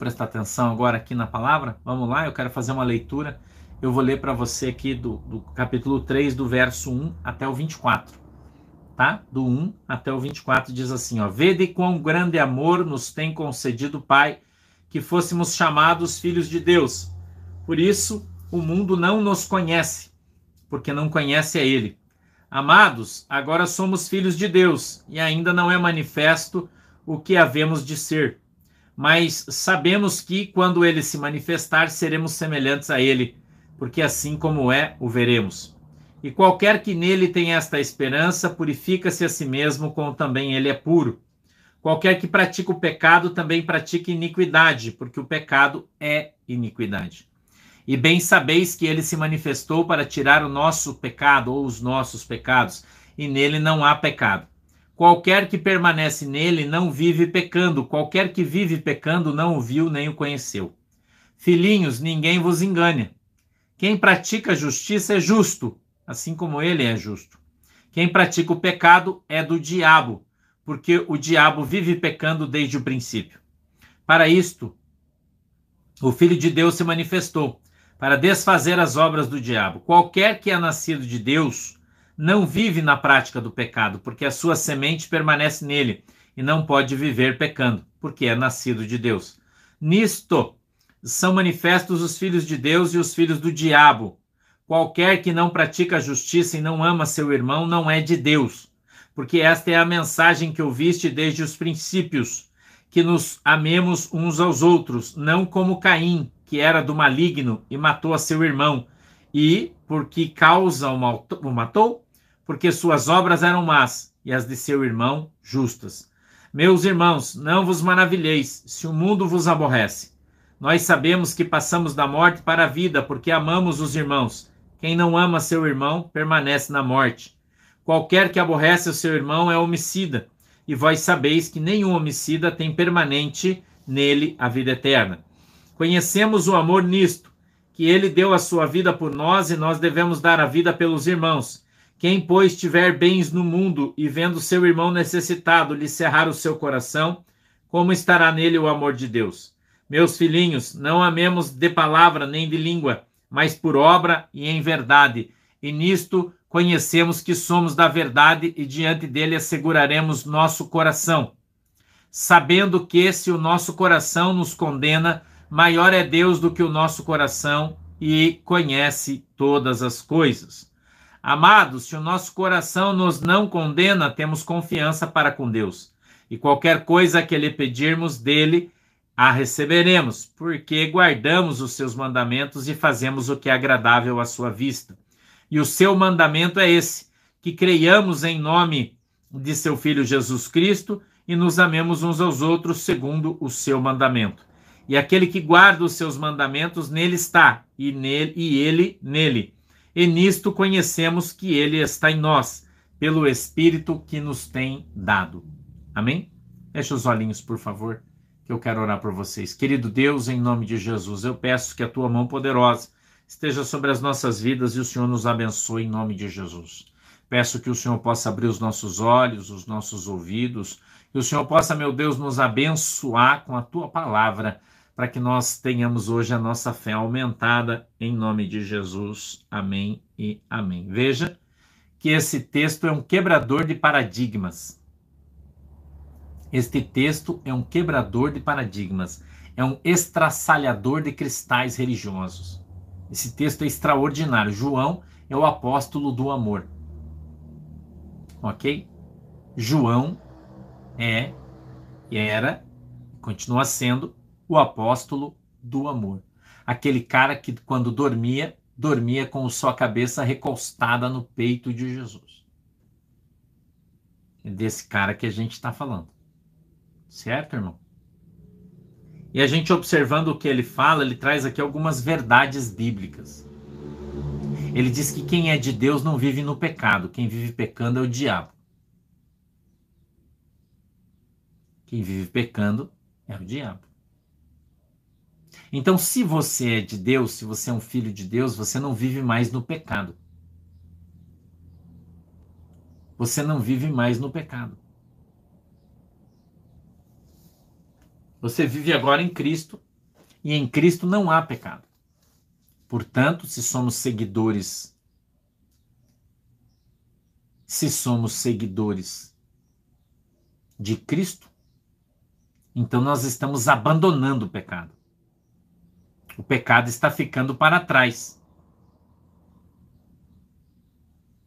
prestar atenção agora aqui na palavra? Vamos lá, eu quero fazer uma leitura. Eu vou ler para você aqui do, do capítulo 3, do verso 1 até o 24. Tá? Do 1 até o 24 diz assim: ó, Vede quão grande amor nos tem concedido o Pai, que fôssemos chamados filhos de Deus. Por isso, o mundo não nos conhece, porque não conhece a Ele. Amados, agora somos filhos de Deus, e ainda não é manifesto o que havemos de ser mas sabemos que quando ele se manifestar, seremos semelhantes a ele, porque assim como é, o veremos. E qualquer que nele tenha esta esperança, purifica-se a si mesmo, como também ele é puro. Qualquer que pratica o pecado também pratica iniquidade, porque o pecado é iniquidade. E bem sabeis que ele se manifestou para tirar o nosso pecado ou os nossos pecados, e nele não há pecado. Qualquer que permanece nele não vive pecando, qualquer que vive pecando não o viu nem o conheceu. Filhinhos, ninguém vos engane. Quem pratica a justiça é justo, assim como ele é justo. Quem pratica o pecado é do diabo, porque o diabo vive pecando desde o princípio. Para isto, o Filho de Deus se manifestou, para desfazer as obras do diabo. Qualquer que é nascido de Deus não vive na prática do pecado, porque a sua semente permanece nele e não pode viver pecando, porque é nascido de Deus. Nisto são manifestos os filhos de Deus e os filhos do diabo. Qualquer que não pratica a justiça e não ama seu irmão não é de Deus, porque esta é a mensagem que ouviste desde os princípios, que nos amemos uns aos outros, não como Caim, que era do maligno e matou a seu irmão, e, porque causa o matou, porque suas obras eram más e as de seu irmão justas. Meus irmãos, não vos maravilheis se o mundo vos aborrece. Nós sabemos que passamos da morte para a vida, porque amamos os irmãos. Quem não ama seu irmão permanece na morte. Qualquer que aborrece o seu irmão é homicida, e vós sabeis que nenhum homicida tem permanente nele a vida eterna. Conhecemos o amor nisto, que ele deu a sua vida por nós e nós devemos dar a vida pelos irmãos. Quem, pois, tiver bens no mundo e vendo seu irmão necessitado lhe cerrar o seu coração, como estará nele o amor de Deus? Meus filhinhos, não amemos de palavra nem de língua, mas por obra e em verdade. E nisto conhecemos que somos da verdade e diante dele asseguraremos nosso coração. Sabendo que se o nosso coração nos condena, maior é Deus do que o nosso coração e conhece todas as coisas. Amados, se o nosso coração nos não condena, temos confiança para com Deus. E qualquer coisa que lhe pedirmos dele, a receberemos, porque guardamos os seus mandamentos e fazemos o que é agradável à sua vista. E o seu mandamento é esse: que creiamos em nome de seu Filho Jesus Cristo e nos amemos uns aos outros segundo o seu mandamento. E aquele que guarda os seus mandamentos, nele está, e, nele, e ele nele e nisto conhecemos que ele está em nós, pelo Espírito que nos tem dado. Amém? Feche os olhinhos, por favor, que eu quero orar por vocês. Querido Deus, em nome de Jesus, eu peço que a tua mão poderosa esteja sobre as nossas vidas e o Senhor nos abençoe em nome de Jesus. Peço que o Senhor possa abrir os nossos olhos, os nossos ouvidos, que o Senhor possa, meu Deus, nos abençoar com a tua palavra para que nós tenhamos hoje a nossa fé aumentada em nome de Jesus. Amém e amém. Veja que esse texto é um quebrador de paradigmas. Este texto é um quebrador de paradigmas, é um estraçalhador de cristais religiosos. Esse texto é extraordinário. João é o apóstolo do amor. Ok? João é, era, continua sendo o apóstolo do amor. Aquele cara que, quando dormia, dormia com sua cabeça recostada no peito de Jesus. É desse cara que a gente está falando. Certo, irmão? E a gente observando o que ele fala, ele traz aqui algumas verdades bíblicas. Ele diz que quem é de Deus não vive no pecado, quem vive pecando é o diabo. Quem vive pecando é o diabo. Então, se você é de Deus, se você é um filho de Deus, você não vive mais no pecado. Você não vive mais no pecado. Você vive agora em Cristo E em Cristo não há pecado. Portanto, se somos seguidores, se somos seguidores de Cristo, então nós estamos abandonando o pecado. O pecado está ficando para trás.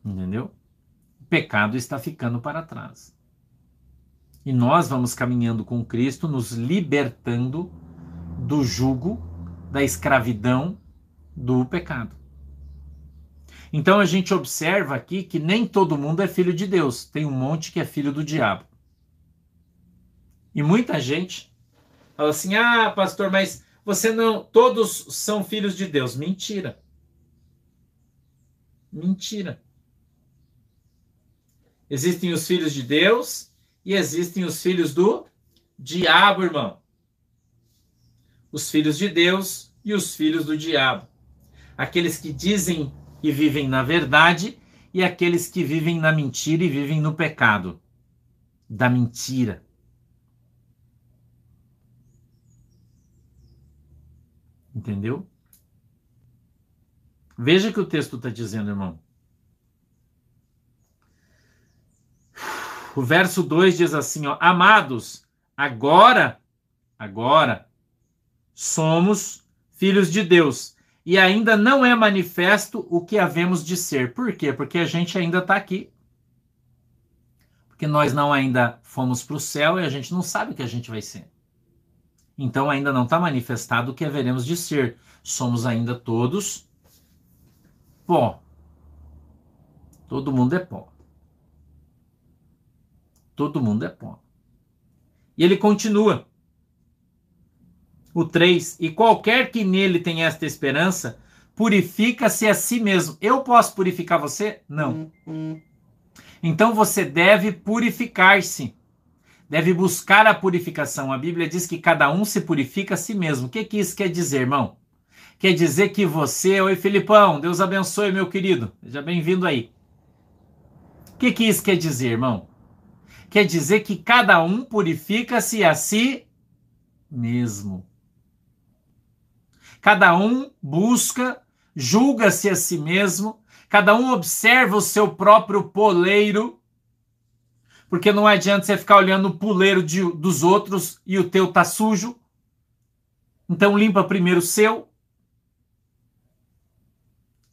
Entendeu? O pecado está ficando para trás. E nós vamos caminhando com Cristo, nos libertando do jugo, da escravidão, do pecado. Então a gente observa aqui que nem todo mundo é filho de Deus. Tem um monte que é filho do diabo. E muita gente fala assim: ah, pastor, mas você não. Todos são filhos de Deus. Mentira. Mentira. Existem os filhos de Deus e existem os filhos do diabo, irmão. Os filhos de Deus e os filhos do diabo. Aqueles que dizem e vivem na verdade e aqueles que vivem na mentira e vivem no pecado da mentira. Entendeu? Veja que o texto está dizendo, irmão. O verso 2 diz assim, ó, amados, agora, agora somos filhos de Deus e ainda não é manifesto o que havemos de ser. Por quê? Porque a gente ainda está aqui. Porque nós não ainda fomos para o céu e a gente não sabe o que a gente vai ser. Então ainda não está manifestado o que haveremos de ser. Somos ainda todos pó. Todo mundo é pó. Todo mundo é pó. E ele continua. O 3: E qualquer que nele tenha esta esperança, purifica-se a si mesmo. Eu posso purificar você? Não. Então você deve purificar-se. Deve buscar a purificação. A Bíblia diz que cada um se purifica a si mesmo. O que, que isso quer dizer, irmão? Quer dizer que você. Oi, Filipão. Deus abençoe, meu querido. Seja bem-vindo aí. O que, que isso quer dizer, irmão? quer dizer que cada um purifica-se a si mesmo. Cada um busca, julga-se a si mesmo, cada um observa o seu próprio poleiro, porque não adianta você ficar olhando o puleiro de, dos outros e o teu tá sujo. Então limpa primeiro o seu.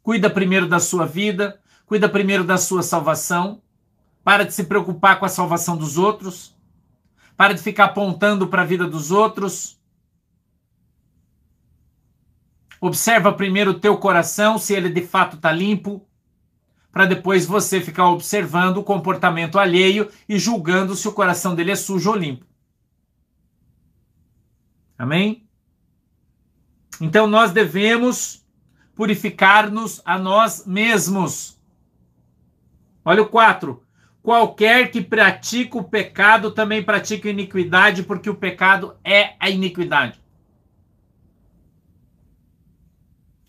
Cuida primeiro da sua vida, cuida primeiro da sua salvação. Para de se preocupar com a salvação dos outros. Para de ficar apontando para a vida dos outros. Observa primeiro o teu coração, se ele de fato está limpo, para depois você ficar observando o comportamento alheio e julgando se o coração dele é sujo ou limpo. Amém? Então nós devemos purificar-nos a nós mesmos. Olha o 4. Qualquer que pratica o pecado também pratica iniquidade, porque o pecado é a iniquidade.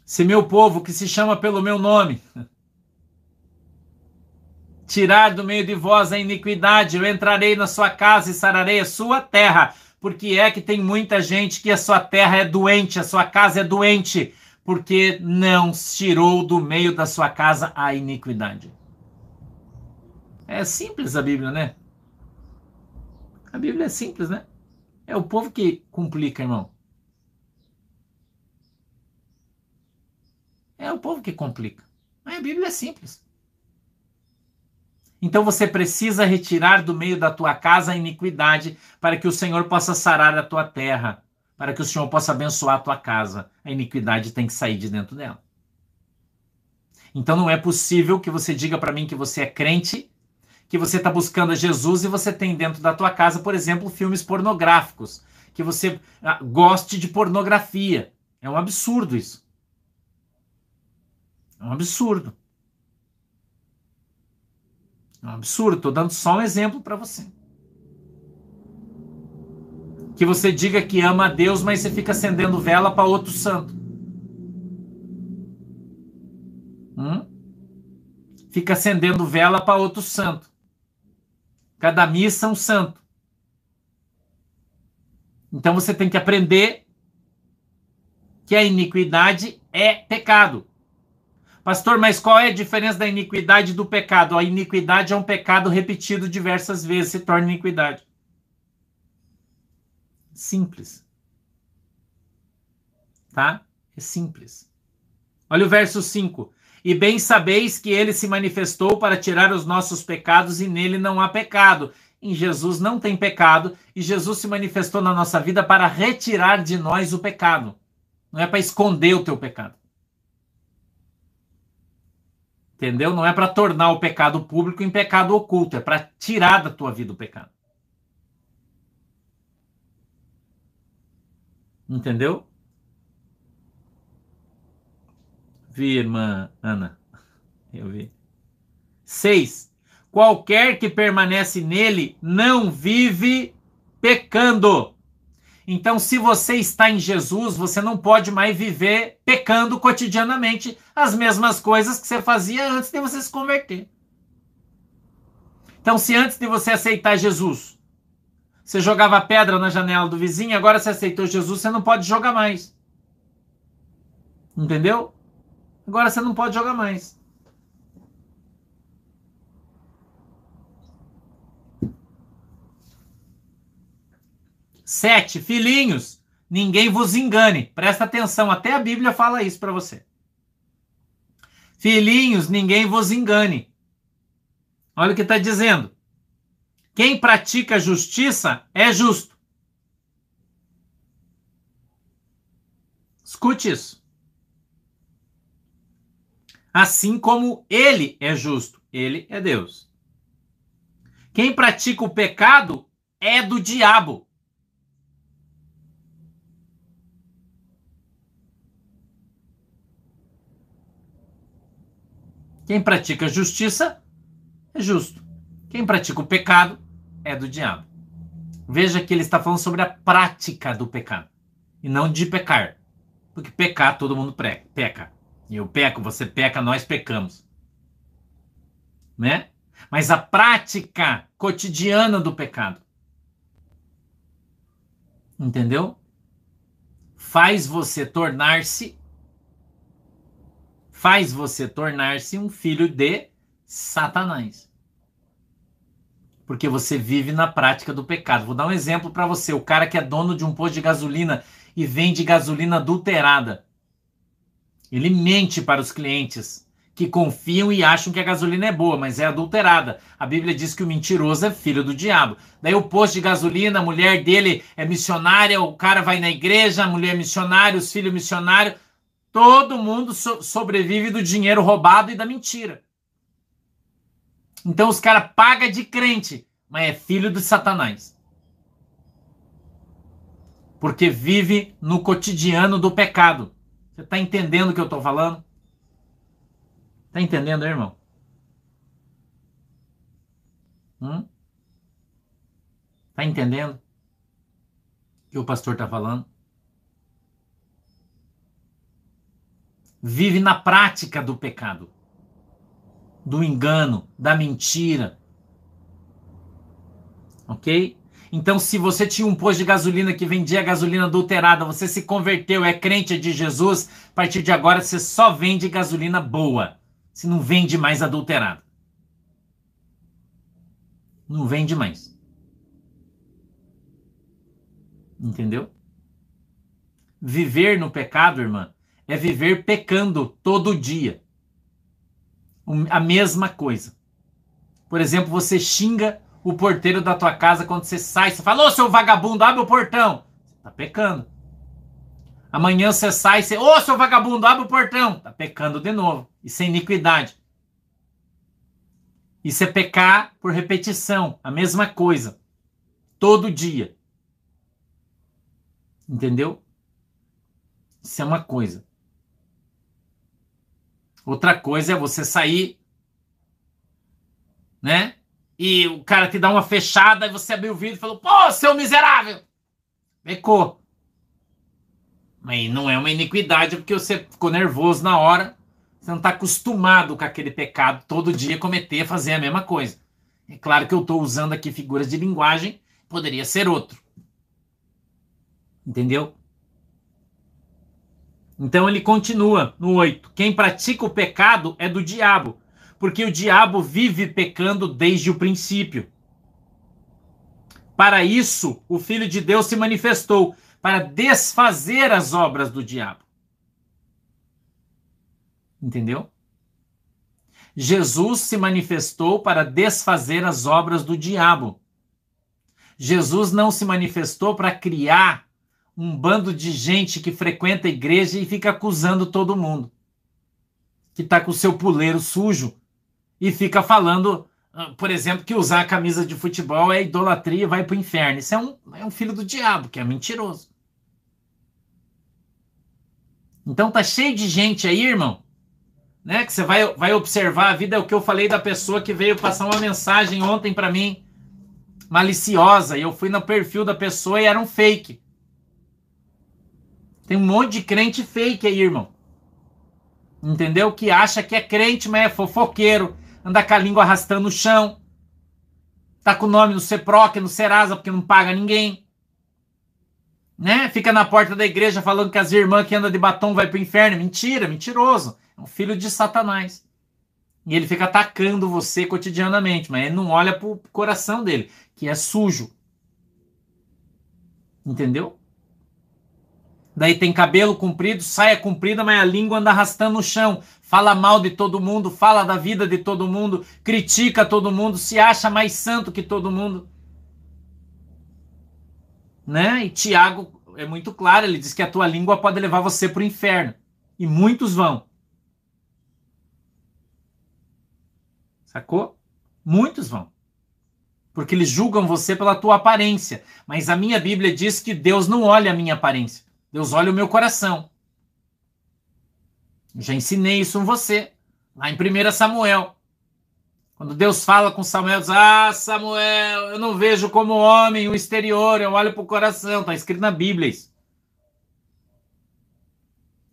Se meu povo, que se chama pelo meu nome, tirar do meio de vós a iniquidade, eu entrarei na sua casa e sararei a sua terra, porque é que tem muita gente que a sua terra é doente, a sua casa é doente, porque não tirou do meio da sua casa a iniquidade. É simples a Bíblia, né? A Bíblia é simples, né? É o povo que complica, irmão. É o povo que complica. Mas a Bíblia é simples. Então você precisa retirar do meio da tua casa a iniquidade para que o Senhor possa sarar a tua terra, para que o Senhor possa abençoar a tua casa. A iniquidade tem que sair de dentro dela. Então não é possível que você diga para mim que você é crente que você está buscando a Jesus e você tem dentro da tua casa, por exemplo, filmes pornográficos, que você ah, goste de pornografia. É um absurdo isso. É um absurdo. É um absurdo. Estou dando só um exemplo para você. Que você diga que ama a Deus, mas você fica acendendo vela para outro santo. Hum? Fica acendendo vela para outro santo. Cada missa é um santo. Então você tem que aprender que a iniquidade é pecado. Pastor, mas qual é a diferença da iniquidade do pecado? A iniquidade é um pecado repetido diversas vezes, se torna iniquidade. Simples. Tá? É simples. Olha o verso 5. E bem sabeis que ele se manifestou para tirar os nossos pecados e nele não há pecado. Em Jesus não tem pecado e Jesus se manifestou na nossa vida para retirar de nós o pecado. Não é para esconder o teu pecado. Entendeu? Não é para tornar o pecado público em pecado oculto, é para tirar da tua vida o pecado. Entendeu? Vi, irmã Ana. Eu vi. Seis. Qualquer que permanece nele não vive pecando. Então, se você está em Jesus, você não pode mais viver pecando cotidianamente as mesmas coisas que você fazia antes de você se converter. Então, se antes de você aceitar Jesus, você jogava pedra na janela do vizinho, agora você aceitou Jesus, você não pode jogar mais. Entendeu? Agora você não pode jogar mais. Sete, filhinhos, ninguém vos engane. Presta atenção, até a Bíblia fala isso para você. Filhinhos, ninguém vos engane. Olha o que está dizendo. Quem pratica justiça é justo. Escute isso. Assim como ele é justo, ele é Deus. Quem pratica o pecado é do diabo. Quem pratica justiça é justo. Quem pratica o pecado é do diabo. Veja que ele está falando sobre a prática do pecado e não de pecar. Porque pecar todo mundo peca. Eu peco, você peca, nós pecamos. Né? Mas a prática cotidiana do pecado. Entendeu? Faz você tornar-se faz você tornar-se um filho de Satanás. Porque você vive na prática do pecado. Vou dar um exemplo para você. O cara que é dono de um posto de gasolina e vende gasolina adulterada. Ele mente para os clientes que confiam e acham que a gasolina é boa, mas é adulterada. A Bíblia diz que o mentiroso é filho do diabo. Daí o posto de gasolina, a mulher dele é missionária, o cara vai na igreja, a mulher é missionária, os filhos missionários. Todo mundo so sobrevive do dinheiro roubado e da mentira. Então os caras pagam de crente, mas é filho de Satanás. Porque vive no cotidiano do pecado. Você está entendendo o que eu estou falando? Está entendendo, irmão? Hum? Tá entendendo o que o pastor está falando? Vive na prática do pecado, do engano, da mentira. Ok? Então, se você tinha um posto de gasolina que vendia gasolina adulterada, você se converteu, é crente de Jesus, a partir de agora você só vende gasolina boa. Você não vende mais adulterada. Não vende mais. Entendeu? Viver no pecado, irmã, é viver pecando todo dia. A mesma coisa. Por exemplo, você xinga o porteiro da tua casa quando você sai, você fala, ô seu vagabundo, abre o portão. Você tá pecando. Amanhã você sai, você, ô seu vagabundo, abre o portão. Tá pecando de novo. Isso é iniquidade. Isso é pecar por repetição. A mesma coisa. Todo dia. Entendeu? Isso é uma coisa. Outra coisa é você sair, né? E o cara te dá uma fechada e você abriu o vidro e falou: pô, seu miserável! Pecou. Mas não é uma iniquidade porque você ficou nervoso na hora. Você não está acostumado com aquele pecado todo dia cometer, fazer a mesma coisa. É claro que eu estou usando aqui figuras de linguagem, poderia ser outro. Entendeu? Então ele continua no 8. Quem pratica o pecado é do diabo, porque o diabo vive pecando desde o princípio. Para isso, o Filho de Deus se manifestou para desfazer as obras do diabo. Entendeu? Jesus se manifestou para desfazer as obras do diabo. Jesus não se manifestou para criar um bando de gente que frequenta a igreja e fica acusando todo mundo. Que está com o seu puleiro sujo e fica falando, ah, por exemplo, que usar a camisa de futebol é idolatria e vai para o inferno. Isso é um, é um filho do diabo, que é mentiroso. Então tá cheio de gente aí, irmão, né? Que você vai, vai observar a vida. É o que eu falei da pessoa que veio passar uma mensagem ontem para mim, maliciosa. E eu fui no perfil da pessoa e era um fake. Tem um monte de crente fake aí, irmão. Entendeu? Que acha que é crente, mas é fofoqueiro. Anda com a língua arrastando no chão. Tá com o nome no CEPROC, no Serasa, porque não paga ninguém. Né? Fica na porta da igreja falando que as irmãs que andam de batom vai pro inferno. Mentira, mentiroso. É um filho de Satanás. E ele fica atacando você cotidianamente, mas ele não olha pro coração dele, que é sujo. Entendeu? Daí tem cabelo comprido, saia comprida, mas a língua anda arrastando no chão. Fala mal de todo mundo, fala da vida de todo mundo, critica todo mundo, se acha mais santo que todo mundo. Né? E Tiago é muito claro, ele diz que a tua língua pode levar você para o inferno. E muitos vão. Sacou? Muitos vão. Porque eles julgam você pela tua aparência. Mas a minha Bíblia diz que Deus não olha a minha aparência. Deus olha o meu coração. já ensinei isso em você, lá em 1 Samuel. Quando Deus fala com Samuel, diz: Ah, Samuel, eu não vejo como homem o exterior, eu olho para o coração. Está escrito na Bíblia isso.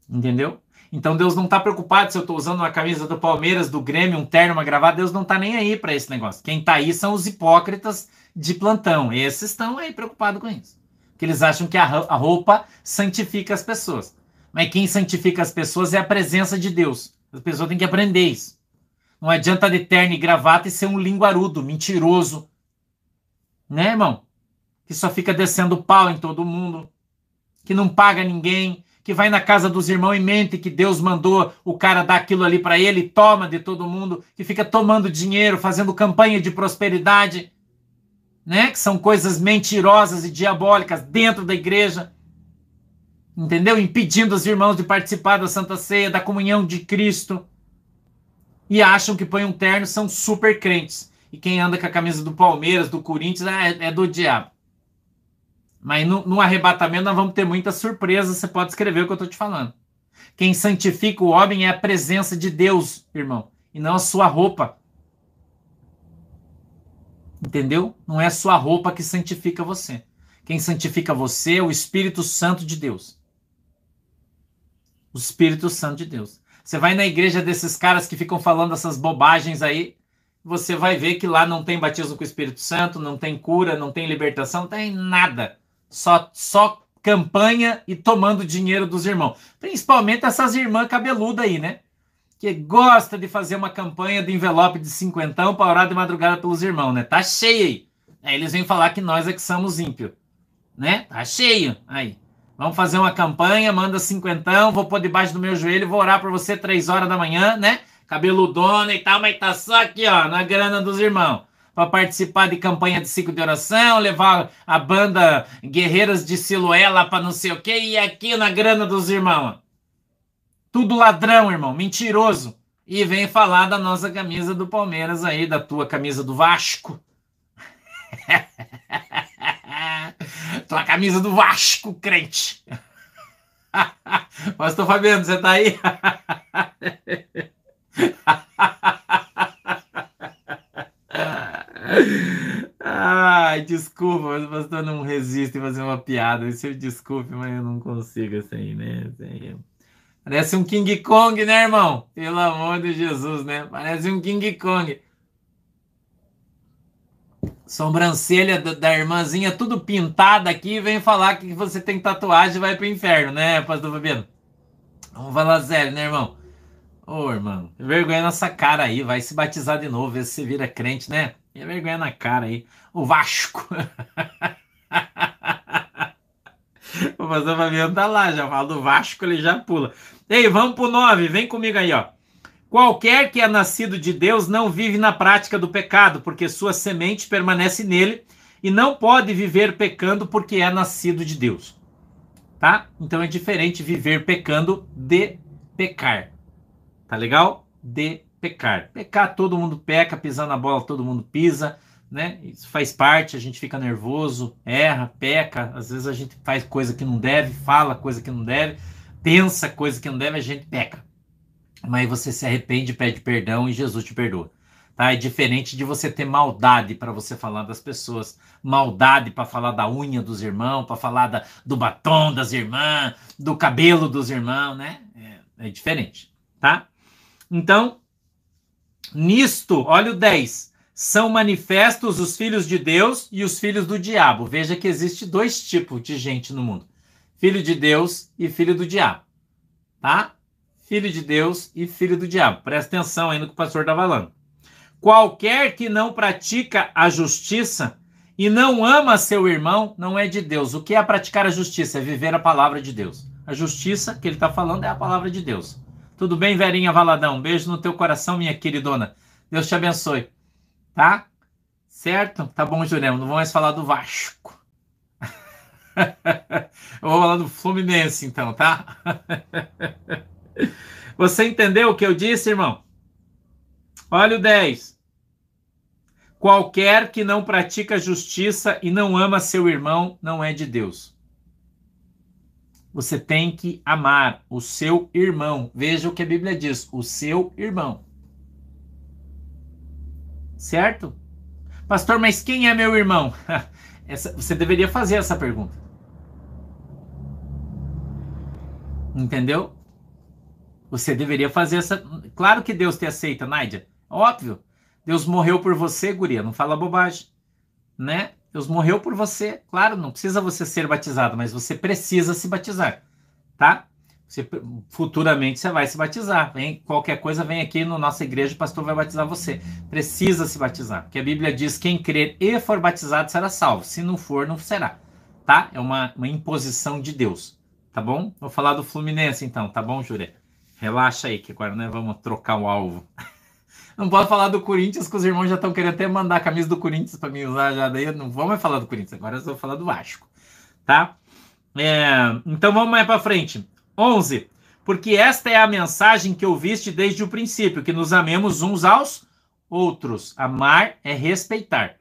Entendeu? Então Deus não está preocupado se eu estou usando uma camisa do Palmeiras, do Grêmio, um terno, uma gravata. Deus não está nem aí para esse negócio. Quem está aí são os hipócritas de plantão. Esses estão aí preocupados com isso que eles acham que a roupa santifica as pessoas. Mas quem santifica as pessoas é a presença de Deus. As pessoas têm que aprender isso. Não adianta de terno e gravata e ser um linguarudo, mentiroso. Né, irmão? Que só fica descendo pau em todo mundo. Que não paga ninguém. Que vai na casa dos irmãos e mente que Deus mandou o cara dar aquilo ali para ele toma de todo mundo. Que fica tomando dinheiro, fazendo campanha de prosperidade né? Que são coisas mentirosas e diabólicas dentro da igreja. Entendeu? Impedindo os irmãos de participar da Santa Ceia, da comunhão de Cristo. E acham que põem um terno são super crentes. E quem anda com a camisa do Palmeiras, do Corinthians, é, é do diabo. Mas no, no, arrebatamento nós vamos ter muita surpresa. Você pode escrever o que eu estou te falando. Quem santifica o homem é a presença de Deus, irmão, e não a sua roupa. Entendeu? Não é sua roupa que santifica você. Quem santifica você é o Espírito Santo de Deus. O Espírito Santo de Deus. Você vai na igreja desses caras que ficam falando essas bobagens aí, você vai ver que lá não tem batismo com o Espírito Santo, não tem cura, não tem libertação, não tem nada. Só, só campanha e tomando dinheiro dos irmãos. Principalmente essas irmãs cabeludas aí, né? Que gosta de fazer uma campanha de envelope de cinquentão para orar de madrugada pelos irmãos, né? Tá cheio aí. Aí eles vêm falar que nós é que somos ímpios, né? Tá cheio. Aí. Vamos fazer uma campanha, manda cinquentão, vou pôr debaixo do meu joelho, vou orar por você três horas da manhã, né? Cabeludona e tal, mas tá só aqui, ó, na grana dos irmãos. Para participar de campanha de ciclo de oração, levar a banda Guerreiras de Siloé lá para não sei o quê, e aqui na grana dos irmãos. Tudo ladrão, irmão, mentiroso. E vem falar da nossa camisa do Palmeiras aí, da tua camisa do Vasco. tua camisa do Vasco, crente. Pastor Fabiano, você tá aí? Ai, desculpa, mas o pastor não resiste em fazer uma piada. Isso eu desculpe, mas eu não consigo assim, né? Assim, Parece um King Kong, né, irmão? Pelo amor de Jesus, né? Parece um King Kong. Sobrancelha da irmãzinha tudo pintada aqui vem falar que você tem tatuagem e vai pro inferno, né, pastor Fabiano? Vamos falar sério, né, irmão? Ô, irmão, vergonha nessa cara aí, vai se batizar de novo, ver se você vira crente, né? E vergonha na cara aí. O Vasco. o pastor Fabiano tá lá, já fala do Vasco, ele já pula. Ei, vamos pro 9, vem comigo aí, ó. Qualquer que é nascido de Deus não vive na prática do pecado, porque sua semente permanece nele e não pode viver pecando porque é nascido de Deus. Tá? Então é diferente viver pecando de pecar. Tá legal? De pecar. Pecar, todo mundo peca, pisar na bola, todo mundo pisa, né? Isso faz parte, a gente fica nervoso, erra, peca, às vezes a gente faz coisa que não deve, fala coisa que não deve, pensa coisa que não deve, a gente peca. Mas você se arrepende, pede perdão e Jesus te perdoa. Tá? É diferente de você ter maldade para você falar das pessoas, maldade para falar da unha dos irmãos, para falar da, do batom das irmãs, do cabelo dos irmãos, né? É, é diferente, tá? Então, nisto, olha o 10. São manifestos os filhos de Deus e os filhos do diabo. Veja que existe dois tipos de gente no mundo: filho de Deus e filho do diabo. Tá? Filho de Deus e filho do diabo. Presta atenção aí no que o pastor está falando. Qualquer que não pratica a justiça e não ama seu irmão não é de Deus. O que é praticar a justiça? É viver a palavra de Deus. A justiça que ele está falando é a palavra de Deus. Tudo bem, Verinha Valadão? Beijo no teu coração, minha queridona. Deus te abençoe. Tá? Certo? Tá bom, Juliano. Não vamos mais falar do Vasco. Eu vou falar do Fluminense, então, tá? Você entendeu o que eu disse, irmão? Olha o 10. Qualquer que não pratica justiça e não ama seu irmão não é de Deus. Você tem que amar o seu irmão. Veja o que a Bíblia diz: o seu irmão. Certo? Pastor, mas quem é meu irmão? Essa, você deveria fazer essa pergunta. Entendeu? Você deveria fazer essa. Claro que Deus te aceita, Nádia. Óbvio. Deus morreu por você, guria. Não fala bobagem. Né? Deus morreu por você. Claro, não precisa você ser batizado, mas você precisa se batizar, tá? Você, futuramente você vai se batizar. Vem, qualquer coisa, vem aqui na nossa igreja, o pastor vai batizar você. Precisa se batizar, porque a Bíblia diz: quem crer e for batizado será salvo. Se não for, não será. Tá? É uma, uma imposição de Deus. Tá bom? Vou falar do Fluminense então, tá bom, Juré? Relaxa aí, que agora né, vamos trocar o alvo. Não pode falar do Corinthians, que os irmãos já estão querendo até mandar a camisa do Corinthians para mim usar já. Daí não vamos falar do Corinthians, agora eu vou falar do Vasco. Tá? É, então vamos mais para frente. 11. Porque esta é a mensagem que ouviste desde o princípio, que nos amemos uns aos outros. Amar é respeitar.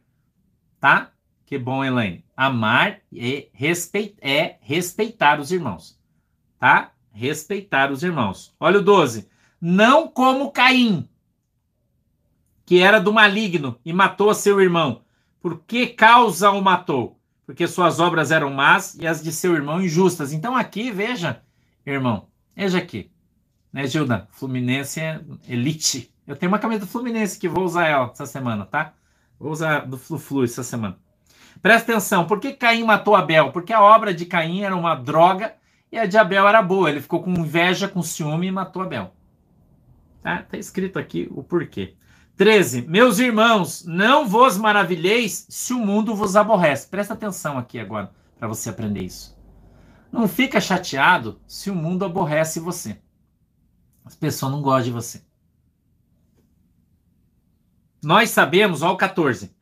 Tá? Que bom, Elaine. Amar é, respeit é respeitar os irmãos. Tá? Respeitar os irmãos. Olha o 12. Não como Caim que era do maligno e matou seu irmão. Por que causa o matou? Porque suas obras eram más e as de seu irmão injustas. Então aqui, veja, irmão, veja aqui. Né, Gilda? Fluminense é elite. Eu tenho uma camisa do Fluminense que vou usar ela essa semana, tá? Vou usar do Flu-Flu essa semana. Presta atenção, por que Caim matou Abel? Porque a obra de Caim era uma droga e a de Abel era boa. Ele ficou com inveja, com ciúme e matou Abel. Tá, tá escrito aqui o porquê. 13. Meus irmãos, não vos maravilheis se o mundo vos aborrece. Presta atenção aqui agora para você aprender isso. Não fica chateado se o mundo aborrece você. As pessoas não gostam de você. Nós sabemos, ó o 14,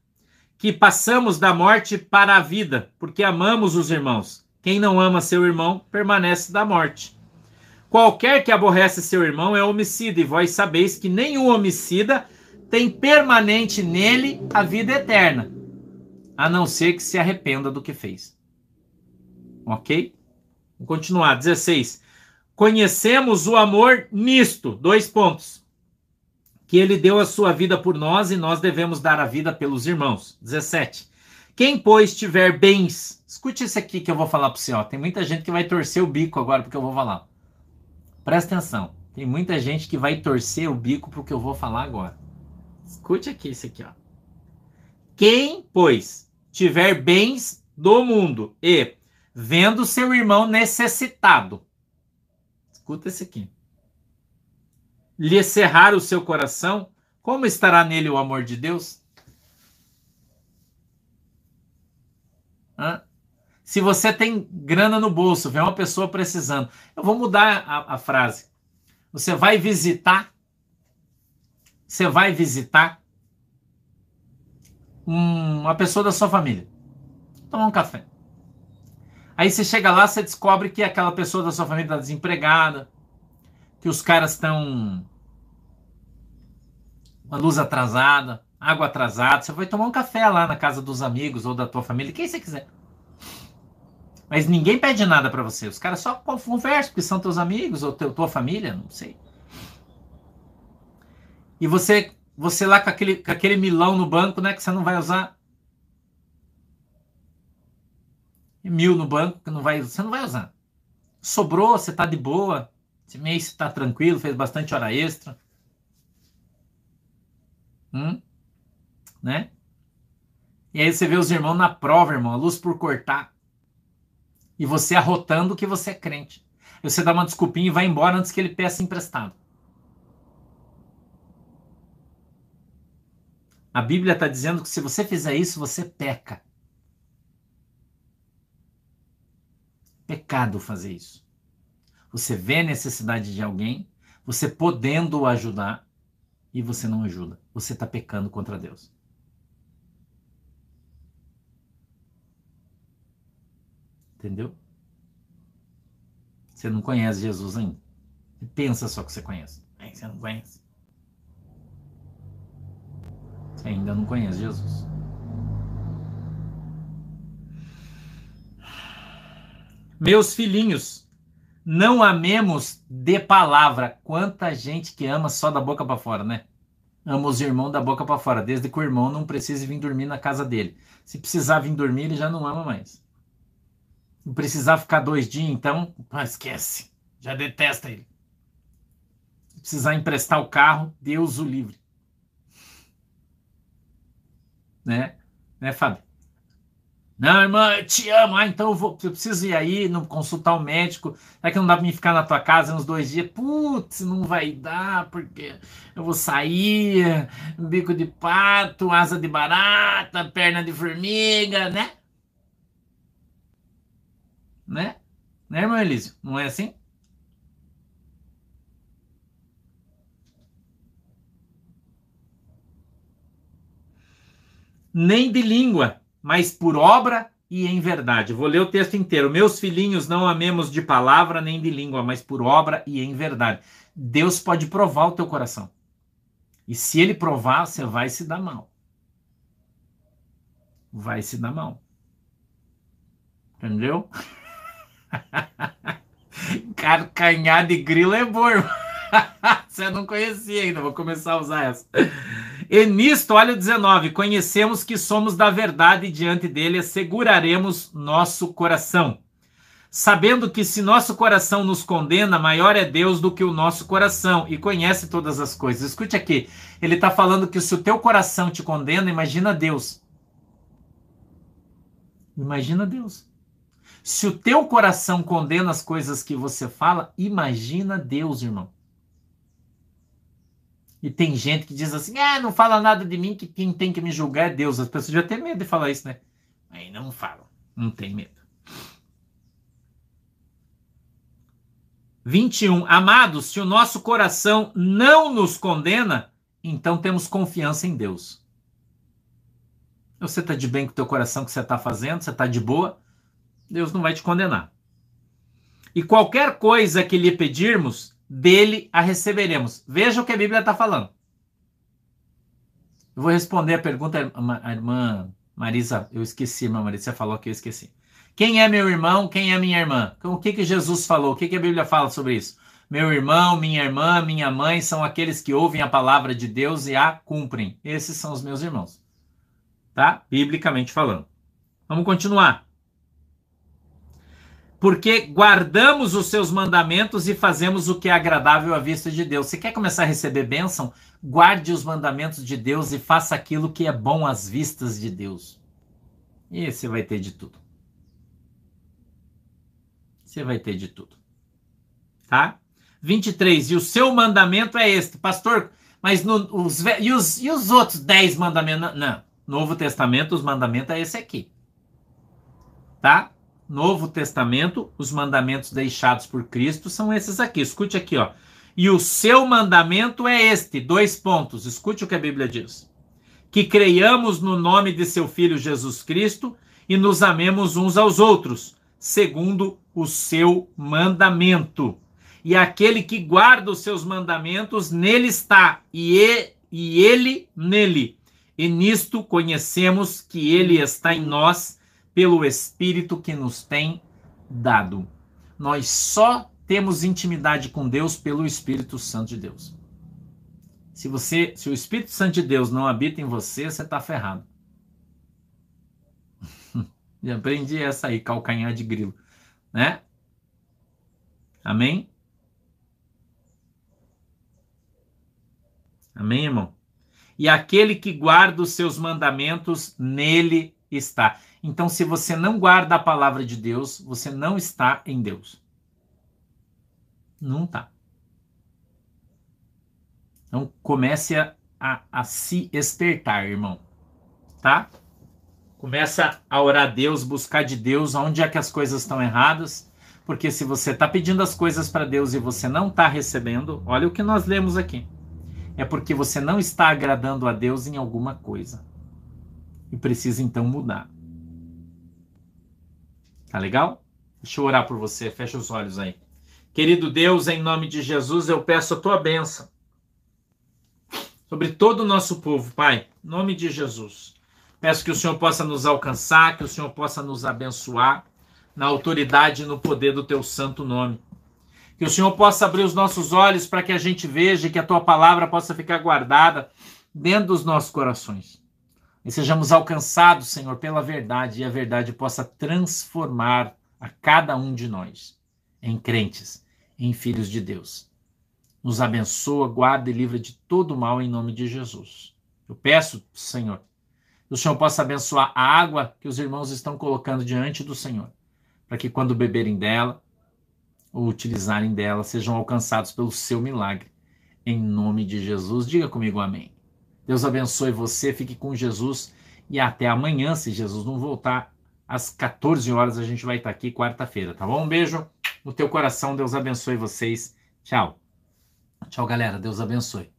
que passamos da morte para a vida, porque amamos os irmãos. Quem não ama seu irmão permanece da morte. Qualquer que aborrece seu irmão é homicida, e vós sabeis que nenhum homicida tem permanente nele a vida eterna, a não ser que se arrependa do que fez. Ok? Vamos continuar. 16. Conhecemos o amor nisto. Dois pontos. Que ele deu a sua vida por nós e nós devemos dar a vida pelos irmãos. 17. Quem, pois, tiver bens. Escute isso aqui que eu vou falar para você. Ó. Tem muita gente que vai torcer o bico agora porque eu vou falar. Presta atenção. Tem muita gente que vai torcer o bico porque eu vou falar agora. Escute aqui isso aqui, ó. Quem, pois, tiver bens do mundo e vendo seu irmão necessitado. Escuta esse aqui. Lhe cerrar o seu coração, como estará nele o amor de Deus? Hã? Se você tem grana no bolso, vem uma pessoa precisando. Eu vou mudar a, a frase. Você vai visitar. Você vai visitar uma pessoa da sua família. Tomar um café. Aí você chega lá, você descobre que aquela pessoa da sua família está desempregada, que os caras estão uma luz atrasada, água atrasada. Você vai tomar um café lá na casa dos amigos ou da tua família, quem você quiser. Mas ninguém pede nada para você. Os caras só conversam, porque são teus amigos ou teu, tua família, não sei. E você, você lá com aquele, com aquele milão no banco, né, que você não vai usar. Mil no banco, que não vai, você não vai usar. Sobrou, você tá de boa. Esse mês você tá tranquilo, fez bastante hora extra. Hum? Né? E aí você vê os irmãos na prova, irmão, a luz por cortar e você arrotando que você é crente. Você dá uma desculpinha e vai embora antes que ele peça emprestado. A Bíblia está dizendo que se você fizer isso, você peca. Pecado fazer isso. Você vê a necessidade de alguém, você podendo ajudar, e você não ajuda. Você está pecando contra Deus. Entendeu? Você não conhece Jesus ainda. Pensa só que você conhece. É, você não conhece. Você ainda não conhece Jesus. Meus filhinhos, não amemos de palavra. Quanta gente que ama só da boca para fora, né? Ama os irmãos da boca para fora, desde que o irmão não precise vir dormir na casa dele. Se precisar vir dormir, ele já não ama mais. Não precisar ficar dois dias, então, esquece. Já detesta ele. Se precisar emprestar o carro, Deus o livre. Né? Né, Fábio? Não, irmã, eu te amo. Ah, então eu, vou, eu preciso ir aí não consultar o médico. Será que não dá pra mim ficar na tua casa uns dois dias? Putz, não vai dar, porque eu vou sair, bico de pato, asa de barata, perna de formiga, né? Né? Né, irmão Elísio? Não é assim? Nem de língua, mas por obra e em verdade. Vou ler o texto inteiro. Meus filhinhos, não amemos de palavra nem de língua, mas por obra e em verdade. Deus pode provar o teu coração. E se ele provar, você vai se dar mal. Vai se dar mal. Entendeu? Carcanhar de grilo é bom, Você não conhecia ainda, vou começar a usar essa. E nisto, olha o 19: conhecemos que somos da verdade e diante dele asseguraremos nosso coração. Sabendo que se nosso coração nos condena, maior é Deus do que o nosso coração e conhece todas as coisas. Escute aqui, ele está falando que se o teu coração te condena, imagina Deus. Imagina Deus. Se o teu coração condena as coisas que você fala, imagina Deus, irmão. E tem gente que diz assim: ah, não fala nada de mim, que quem tem que me julgar é Deus. As pessoas já têm medo de falar isso, né? Aí não falam, não tem medo. 21. Amados, se o nosso coração não nos condena, então temos confiança em Deus. Você está de bem com o teu coração que você está fazendo, você está de boa, Deus não vai te condenar. E qualquer coisa que lhe pedirmos, dele a receberemos. Veja o que a Bíblia está falando. Eu vou responder a pergunta, a irmã Marisa, eu esqueci, irmã Marisa, você falou que eu esqueci. Quem é meu irmão? Quem é minha irmã? O que, que Jesus falou? O que, que a Bíblia fala sobre isso? Meu irmão, minha irmã, minha mãe são aqueles que ouvem a palavra de Deus e a cumprem. Esses são os meus irmãos. Tá? Biblicamente falando. Vamos continuar porque guardamos os seus mandamentos e fazemos o que é agradável à vista de Deus. Você quer começar a receber bênção? Guarde os mandamentos de Deus e faça aquilo que é bom às vistas de Deus. E você vai ter de tudo. Você vai ter de tudo. Tá? 23. E o seu mandamento é este. Pastor, mas no, os, e, os, e os outros 10 mandamentos? Não. Novo Testamento, os mandamentos é esse aqui. Tá? Novo Testamento, os mandamentos deixados por Cristo são esses aqui. Escute aqui, ó. E o seu mandamento é este: dois pontos. Escute o que a Bíblia diz. Que creiamos no nome de seu Filho Jesus Cristo e nos amemos uns aos outros, segundo o seu mandamento. E aquele que guarda os seus mandamentos, nele está, e, e, ele nele. E nisto conhecemos que ele está em nós pelo Espírito que nos tem dado. Nós só temos intimidade com Deus pelo Espírito Santo de Deus. Se você, se o Espírito Santo de Deus não habita em você, você está ferrado. Já aprendi essa aí, calcanhar de grilo, né? Amém? Amém, irmão? E aquele que guarda os seus mandamentos, nele está. Então, se você não guarda a palavra de Deus, você não está em Deus. Não está. Então, comece a, a, a se espertar, irmão. Tá? Começa a orar a Deus, buscar de Deus onde é que as coisas estão erradas. Porque se você está pedindo as coisas para Deus e você não está recebendo, olha o que nós lemos aqui. É porque você não está agradando a Deus em alguma coisa. E precisa então mudar. Tá legal? Deixa eu orar por você, fecha os olhos aí. Querido Deus, em nome de Jesus, eu peço a tua bênção sobre todo o nosso povo, Pai, em nome de Jesus. Peço que o Senhor possa nos alcançar, que o Senhor possa nos abençoar na autoridade e no poder do teu santo nome. Que o Senhor possa abrir os nossos olhos para que a gente veja e que a tua palavra possa ficar guardada dentro dos nossos corações e sejamos alcançados, Senhor, pela verdade e a verdade possa transformar a cada um de nós em crentes, em filhos de Deus. Nos abençoa, guarda e livra de todo mal em nome de Jesus. Eu peço, Senhor, que o Senhor possa abençoar a água que os irmãos estão colocando diante do Senhor, para que quando beberem dela ou utilizarem dela, sejam alcançados pelo seu milagre. Em nome de Jesus, diga comigo amém. Deus abençoe você, fique com Jesus e até amanhã, se Jesus não voltar, às 14 horas a gente vai estar aqui quarta-feira, tá bom? Um beijo no teu coração, Deus abençoe vocês. Tchau. Tchau, galera, Deus abençoe.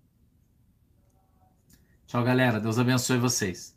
Tchau, galera, Deus abençoe vocês.